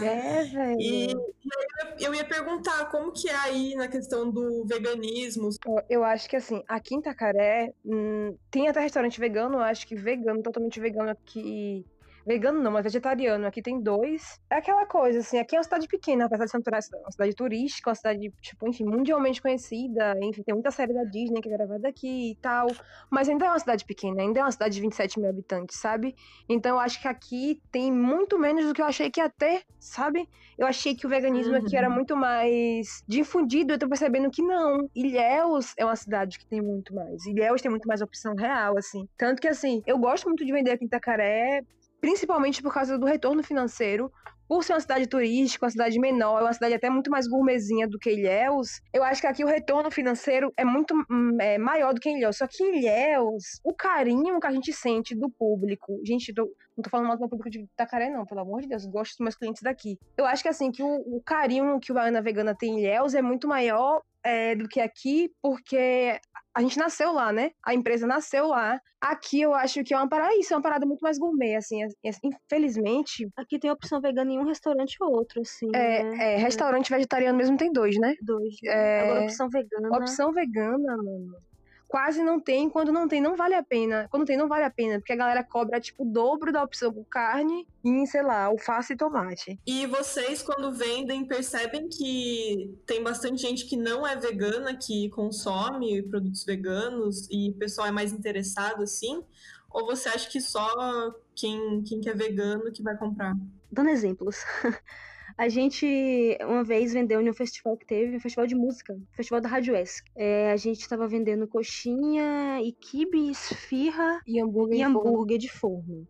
É, velho. E, e aí eu ia perguntar como que é aí na questão do veganismo. Eu- Eu acho que assim, aqui em Itacaré hum, tem até restaurante vegano, eu acho que vegano, totalmente vegano aqui. Vegano não, mas vegetariano. Aqui tem dois. É aquela coisa, assim, aqui é uma cidade pequena, apesar de ser uma uma cidade turística, uma cidade, tipo, enfim, mundialmente conhecida. Enfim, tem muita série da Disney que é gravada aqui e tal. Mas ainda é uma cidade pequena, ainda é uma cidade de 27 mil habitantes, sabe? Então eu acho que aqui tem muito menos do que eu achei que ia ter, sabe? Eu achei que o veganismo aqui era Uhum. muito mais difundido, eu tô percebendo que não. Ilhéus é uma cidade que tem muito mais. Ilhéus tem muito mais opção real, assim. Tanto que, assim, eu gosto muito de vender aqui em Itacaré, principalmente por causa do retorno financeiro. Por ser uma cidade turística, uma cidade menor, uma cidade até muito mais gourmetzinha do que Ilhéus, eu acho que aqui o retorno financeiro é muito hum, é, maior do que em Ilhéus. Só que em Ilhéus, o carinho que a gente sente do público. Gente, tô- não tô falando mal do público de Itacaré, não, pelo amor de Deus, eu gosto dos meus clientes daqui. Eu acho que assim, que o, o carinho que o Baiana Vegana tem em Ilhéus é muito maior é, do que aqui, porque a gente nasceu lá, né? A empresa nasceu lá. Aqui eu acho que é uma parada, isso é uma parada muito mais gourmet, assim. Infelizmente, Aqui tem opção vegana em um restaurante ou outro, assim. é, né? é, restaurante vegetariano mesmo tem dois, né? Dois. é, Agora opção vegana. Opção vegana, mano. Quase não tem. Quando não tem, não vale a pena. Quando tem, não vale a pena. Porque a galera cobra, tipo, o dobro da opção com carne em, sei lá, alface e tomate. E vocês, quando vendem, percebem que tem bastante gente que não é vegana, que consome produtos veganos e o pessoal é mais interessado assim? Ou você acha que só quem, quem que é vegano que vai comprar? Dando exemplos. A gente uma vez vendeu em um festival que teve, um festival de música, um festival da Rádio Esc. É, a gente tava vendendo coxinha e quibe, esfirra E hambúrguer e hambúrguer de forno.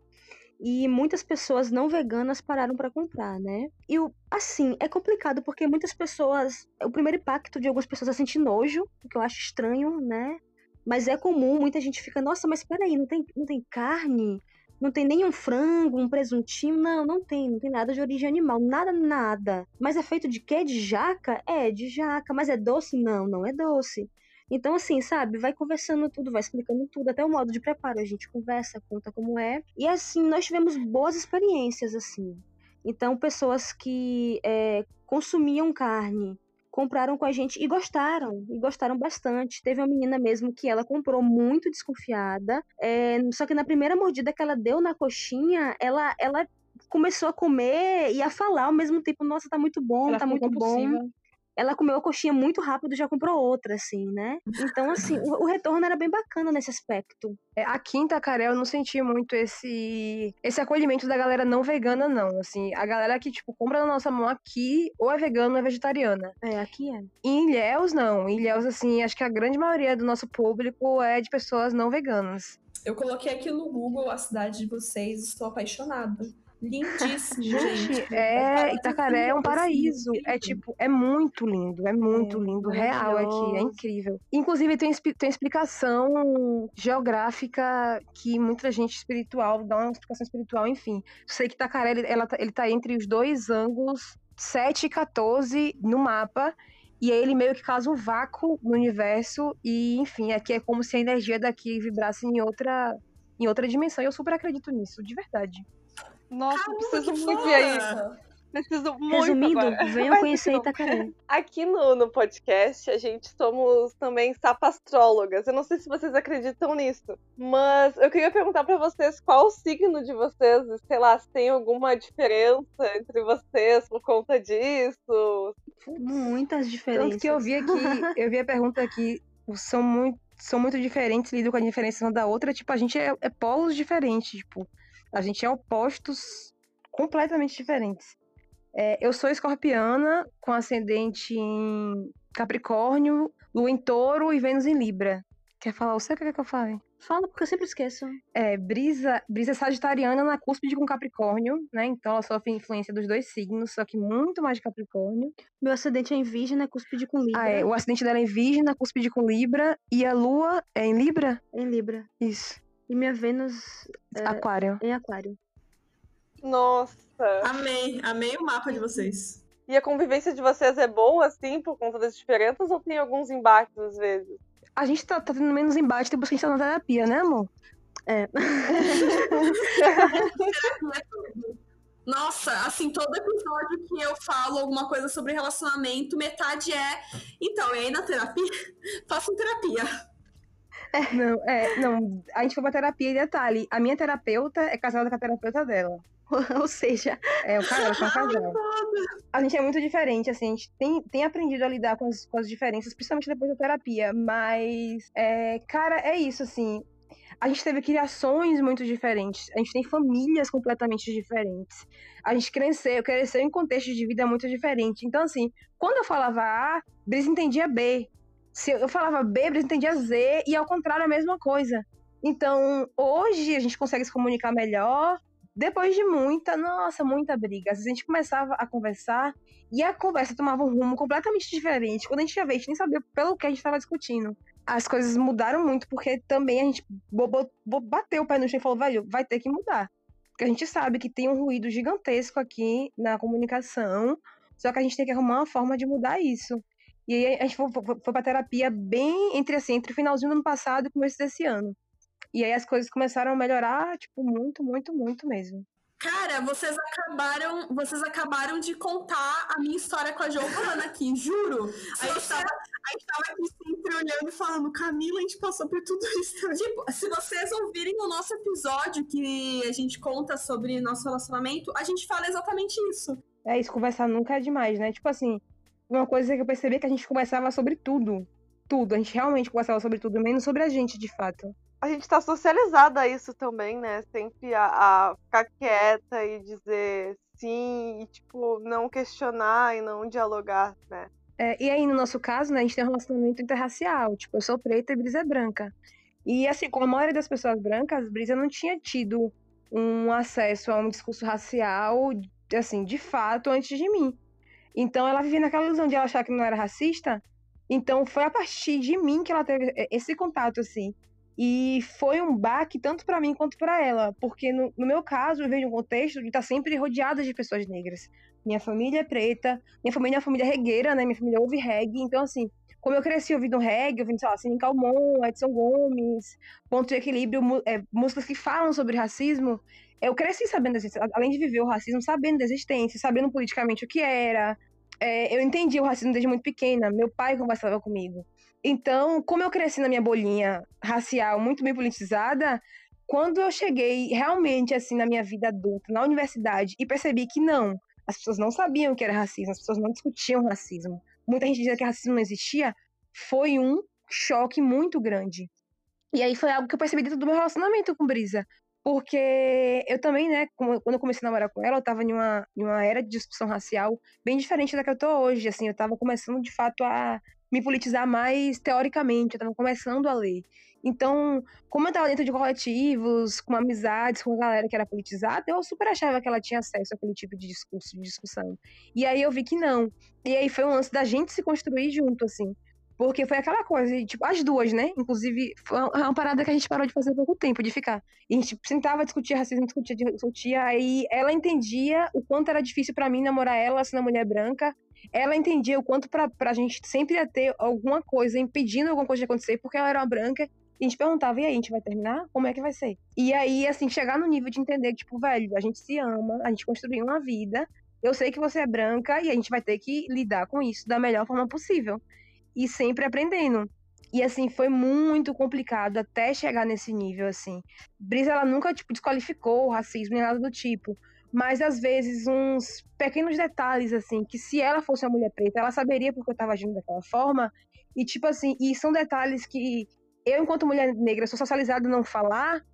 E muitas pessoas não veganas pararam para comprar, né? E o- assim, é complicado porque muitas pessoas, o primeiro impacto de algumas pessoas é sentir nojo, o que eu acho estranho, né? Mas é comum, muita gente fica, nossa, mas peraí, não tem, não tem carne? Não tem nenhum frango, um presuntinho? Não, não tem, não tem nada de origem animal, nada, nada. Mas é feito de quê? De jaca? É, de jaca. Mas é doce? Não, não é doce. Então, assim, sabe, vai conversando tudo, vai explicando tudo, até o modo de preparo, a gente conversa, conta como é. E assim, nós tivemos boas experiências, assim. Então, pessoas que é, consumiam carne compraram com a gente e gostaram, e gostaram bastante. Teve uma menina mesmo que ela comprou muito desconfiada, é, só que na primeira mordida que ela deu na coxinha, ela, ela começou a comer e a falar ao mesmo tempo, nossa, tá muito bom, Ela tá muito bom. Ela comeu a coxinha muito rápido e já comprou outra, assim, né? Então, assim, o, o retorno era bem bacana nesse aspecto. É, Aqui em Itacaré eu não senti muito esse esse acolhimento da galera não vegana, não. Assim, a galera que, tipo, compra na nossa mão aqui, ou é vegana ou é vegetariana. É, aqui é. Em Ilhéus, não. Em Ilhéus, assim, acho que a grande maioria do nosso público é de pessoas não veganas. Eu coloquei aqui no Google a cidade de vocês, estou apaixonada. Lindíssimo, Gente, gente. é, Itacaré é um incrível, paraíso. assim, É tipo, é muito lindo, é muito É, lindo, real aqui, é incrível. Inclusive tem, tem explicação geográfica que muita gente espiritual dá uma explicação espiritual, enfim. Sei que Itacaré ele, ela tá- ele tá entre os dois ângulos 7 e 14 no mapa. E aí ele meio que causa um vácuo no universo. E, enfim, aqui é como se a energia daqui vibrasse em outra, em outra dimensão. E eu super acredito nisso, de verdade. Nossa, Caramba, preciso muito foda! ver isso. Preciso muito Resumindo, agora. venham Mas, conhecer Itacaré. Aqui no, no podcast, a gente somos também sapastrólogas. Eu não sei se vocês acreditam nisso, mas eu queria perguntar pra vocês qual o signo de vocês, sei lá, se tem alguma diferença entre vocês por conta disso. Muitas diferenças. Tanto que eu vi aqui, eu vi a pergunta aqui, são muito, são muito diferentes, lidam com a diferença uma da outra. Tipo, a gente é, é polos diferentes, tipo, a gente é opostos completamente diferentes. É, eu sou escorpiana, com ascendente em Capricórnio, Lua em Touro e Vênus em Libra. Quer falar o seu? O que quer que eu fale? Fala porque eu sempre esqueço. É, Brisa, Brisa é sagitariana na cúspide com Capricórnio, né? Então ela sofre influência dos dois signos, só que muito mais de Capricórnio. Meu acidente é em Virgem, né? Cúspide com Libra. Ah, é, o acidente dela é em Virgem, na cúspide com Libra, e a Lua é em Libra? Em Libra. Isso. E minha Vênus Aquário. em Aquário. Nossa. Amei, amei o mapa de vocês. E a convivência de vocês é boa, assim, por conta das diferenças, ou tem alguns embates às vezes? A gente tá, tá tendo menos embate depois que a gente tá na terapia, né, amor? Nossa, assim, todo episódio que eu falo alguma coisa sobre relacionamento, metade é. Então, e aí na terapia? Façam terapia. Não, é, não, a gente foi pra terapia e detalhe, a minha terapeuta é casada com a terapeuta dela. Ou seja, É, o cara, são um casal. A gente é muito diferente, assim, a gente tem, tem aprendido a lidar com as, com as diferenças, principalmente depois da terapia, mas, é, cara, é isso, assim, a gente teve criações muito diferentes, a gente tem famílias completamente diferentes, a gente cresceu, cresceu em contextos de vida muito diferentes, então, assim, quando eu falava A, Brisa entendia B, se eu falava B, entendia Z, e ao contrário, a mesma coisa. Então, hoje a gente consegue se comunicar melhor, depois de muita, nossa, muita briga. Às vezes a gente começava a conversar e a conversa tomava um rumo completamente diferente. Quando a gente ia ver, a gente nem sabia pelo que a gente estava discutindo. As coisas mudaram muito porque também a gente bateu o pé no chão e falou, velho, vai ter que mudar. Porque a gente sabe que tem um ruído gigantesco aqui na comunicação, só que a gente tem que arrumar uma forma de mudar isso. E aí a gente foi, foi, foi pra terapia bem entre assim, entre o finalzinho do ano passado e o começo desse ano. E aí as coisas começaram a melhorar, tipo, muito, muito, muito mesmo. Cara, vocês acabaram, vocês acabaram de contar a minha história com a Giovana aqui, juro. A gente tava, a gente tava aqui sempre olhando e falando, Camila, a gente passou por tudo isso. Tipo, se vocês ouvirem o nosso episódio que a gente conta sobre nosso relacionamento, a gente fala exatamente isso. É isso, conversar nunca é demais, né? Tipo assim, uma coisa que eu percebi é que a gente conversava sobre tudo. Tudo. A gente realmente conversava sobre tudo, menos sobre a gente, de fato. A gente tá socializada a isso também, né? Sempre a, a ficar quieta e dizer sim, e tipo, não questionar e não dialogar, né? É, e aí, no nosso caso, né, a gente tem um relacionamento interracial. Tipo, eu sou preta e Brisa é branca. E assim, como a maioria das pessoas brancas, Brisa não tinha tido um acesso a um discurso racial, assim, de fato, antes de mim. Então ela vivia naquela ilusão de ela achar que não era racista. Então foi a partir de mim que ela teve esse contato, assim. E foi um baque tanto para mim quanto para ela, porque no, no, meu caso eu vejo um contexto de estar sempre rodeada de pessoas negras. Minha família é preta, minha família é uma família regueira, né? Minha família ouve reggae, então assim, como eu cresci ouvindo reggae, ouvindo, sei lá, Cine Calmon, Edson Gomes, Ponto de Equilíbrio, é, músicas que falam sobre racismo, eu cresci sabendo, além de viver o racismo, sabendo da existência, sabendo politicamente o que era. É, eu entendi o racismo desde muito pequena, meu pai conversava comigo. Então, como eu cresci na minha bolinha racial muito bem politizada, quando eu cheguei realmente assim na minha vida adulta, na universidade, e percebi que não, as pessoas não sabiam o que era racismo, as pessoas não discutiam racismo. Muita gente dizia que racismo não existia, foi um choque muito grande. E aí foi algo que eu percebi dentro do meu relacionamento com Brisa. Porque eu também, né, quando eu comecei a namorar com ela, eu tava em uma, em uma era de discussão racial bem diferente da que eu tô hoje. Assim, eu tava começando de fato a me politizar mais teoricamente, eu tava começando a ler. Então, como eu tava dentro de coletivos, com amizades com a galera que era politizada, eu super achava que ela tinha acesso àquele tipo de discurso, de discussão. E aí eu vi que não. E aí foi um lance da gente se construir junto, assim. Porque foi aquela coisa, tipo, as duas, né? Inclusive, foi uma parada que a gente parou de fazer há pouco tempo, de ficar. E a gente sentava, discutia racismo, discutia, discutia, aí ela entendia o quanto era difícil para mim namorar ela, sendo mulher branca. Ela entendia o quanto pra, pra gente sempre ia ter alguma coisa impedindo alguma coisa de acontecer, porque ela era uma branca. E a gente perguntava, e aí, a gente vai terminar? Como é que vai ser? E aí, assim, chegar no nível de entender tipo, velho, a gente se ama, a gente construiu uma vida, eu sei que você é branca e a gente vai ter que lidar com isso da melhor forma possível e sempre aprendendo. E assim, foi muito complicado até chegar nesse nível, assim. Brisa, ela nunca, tipo, desqualificou o racismo nem nada do tipo. Mas, às vezes, uns pequenos detalhes, assim, que se ela fosse uma mulher preta, ela saberia porque eu tava agindo daquela forma. E, tipo assim, e são detalhes que eu, enquanto mulher negra, sou socializada a não falar.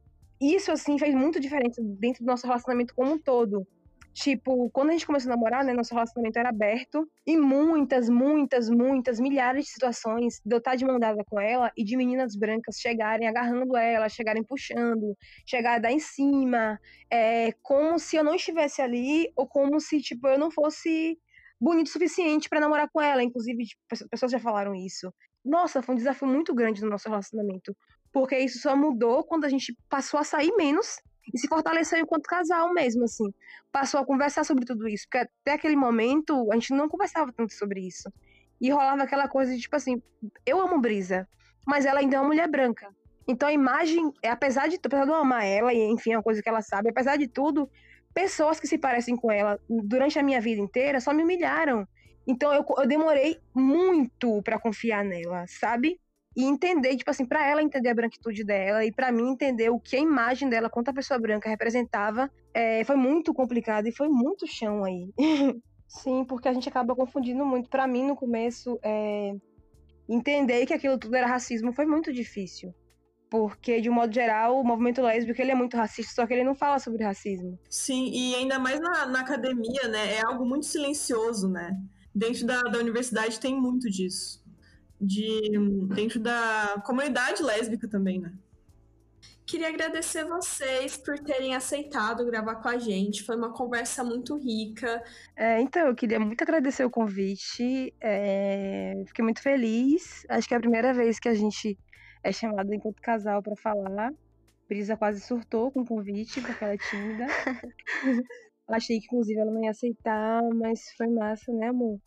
Isso, assim, fez muito diferença dentro do nosso relacionamento como um todo. Tipo, quando a gente começou a namorar, né, nosso relacionamento era aberto. E muitas, muitas, muitas, milhares de situações de eu estar de mão dada com ela e de meninas brancas chegarem agarrando ela, chegarem puxando, chegar dar em cima, é, como se eu não estivesse ali ou como se, tipo, eu não fosse bonito o suficiente para namorar com ela. Inclusive, tipo, pessoas já falaram isso. Nossa, foi um desafio muito grande no nosso relacionamento. Porque isso só mudou quando a gente passou a sair menos e se fortaleceu enquanto casal mesmo, assim. Passou a conversar sobre tudo isso, porque até aquele momento a gente não conversava tanto sobre isso. E rolava aquela coisa de tipo assim: eu amo Brisa, mas ela ainda é uma mulher branca. Então a imagem, apesar de, apesar de eu amar ela, e enfim, é uma coisa que ela sabe, apesar de tudo, pessoas que se parecem com ela durante a minha vida inteira só me humilharam. Então eu, eu demorei muito para confiar nela, sabe? E entender, tipo assim, para ela entender a branquitude dela e para mim entender o que a imagem dela quanto a pessoa branca representava, é, foi muito complicado e foi muito chão aí. Sim, porque a gente acaba confundindo muito. Para mim, no começo, é, entender que aquilo tudo era racismo foi muito difícil. Porque, de um modo geral, o movimento lésbico ele é muito racista, só que ele não fala sobre racismo. Sim, e ainda mais na, na academia, né? É algo muito silencioso, né? Dentro da, da universidade tem muito disso de dentro da comunidade lésbica também, né? Queria agradecer vocês por terem aceitado gravar com a gente. Foi uma conversa muito rica. É, então, eu queria muito agradecer o convite. É, fiquei muito feliz. Acho que é a primeira vez que a gente é chamado enquanto casal para falar. Brisa quase surtou com o convite, porque ela é tímida. Achei que, inclusive, ela não ia aceitar, mas foi massa, né, amor?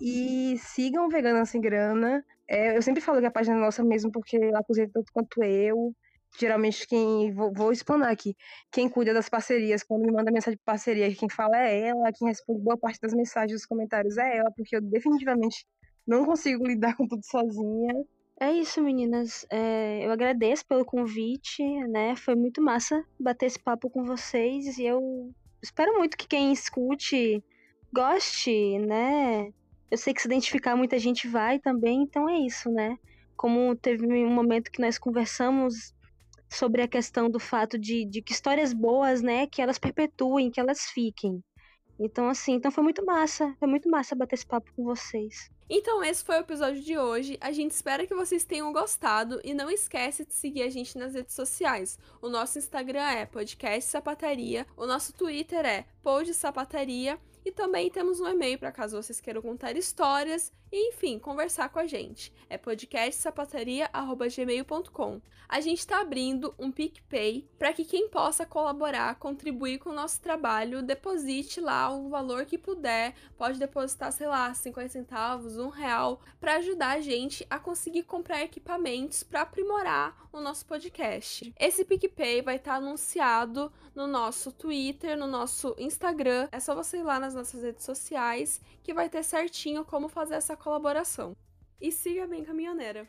E sigam Vegana Sem Grana. É, eu sempre falo que a página é nossa mesmo, porque ela cozinha tanto quanto eu. Geralmente quem. Vou, vou explanar aqui. Quem cuida das parcerias, quando me manda mensagem de parceria, quem fala é ela, quem responde boa parte das mensagens dos comentários é ela, porque eu definitivamente não consigo lidar com tudo sozinha. É isso, meninas. É, eu agradeço pelo convite, né? Foi muito massa bater esse papo com vocês e eu espero muito que quem escute goste, né? Eu sei que se identificar muita gente vai também, então é isso, né? Como teve um momento que nós conversamos sobre a questão do fato de, de que histórias boas, né, que elas perpetuem, que elas fiquem. Então, assim, então foi muito massa. Foi muito massa bater esse papo com vocês. Então, esse foi o episódio de hoje. A gente espera que vocês tenham gostado e não esquece de seguir a gente nas redes sociais. O nosso Instagram é podcast sapataria, o nosso Twitter é pod sapataria e também temos um e-mail para caso vocês queiram contar histórias e, enfim, conversar com a gente. É podcastsapataria.gmail.com. A gente está abrindo um PicPay para que quem possa colaborar, contribuir com o nosso trabalho, deposite lá o valor que puder. Pode depositar, sei lá, 50 centavos, um real, para ajudar a gente a conseguir comprar equipamentos para aprimorar o nosso podcast. Esse PicPay vai estar tá anunciado no nosso Twitter, no nosso Instagram. É só você ir lá nas nossas redes sociais que vai ter certinho como fazer essa colaboração. E siga bem caminhoneira.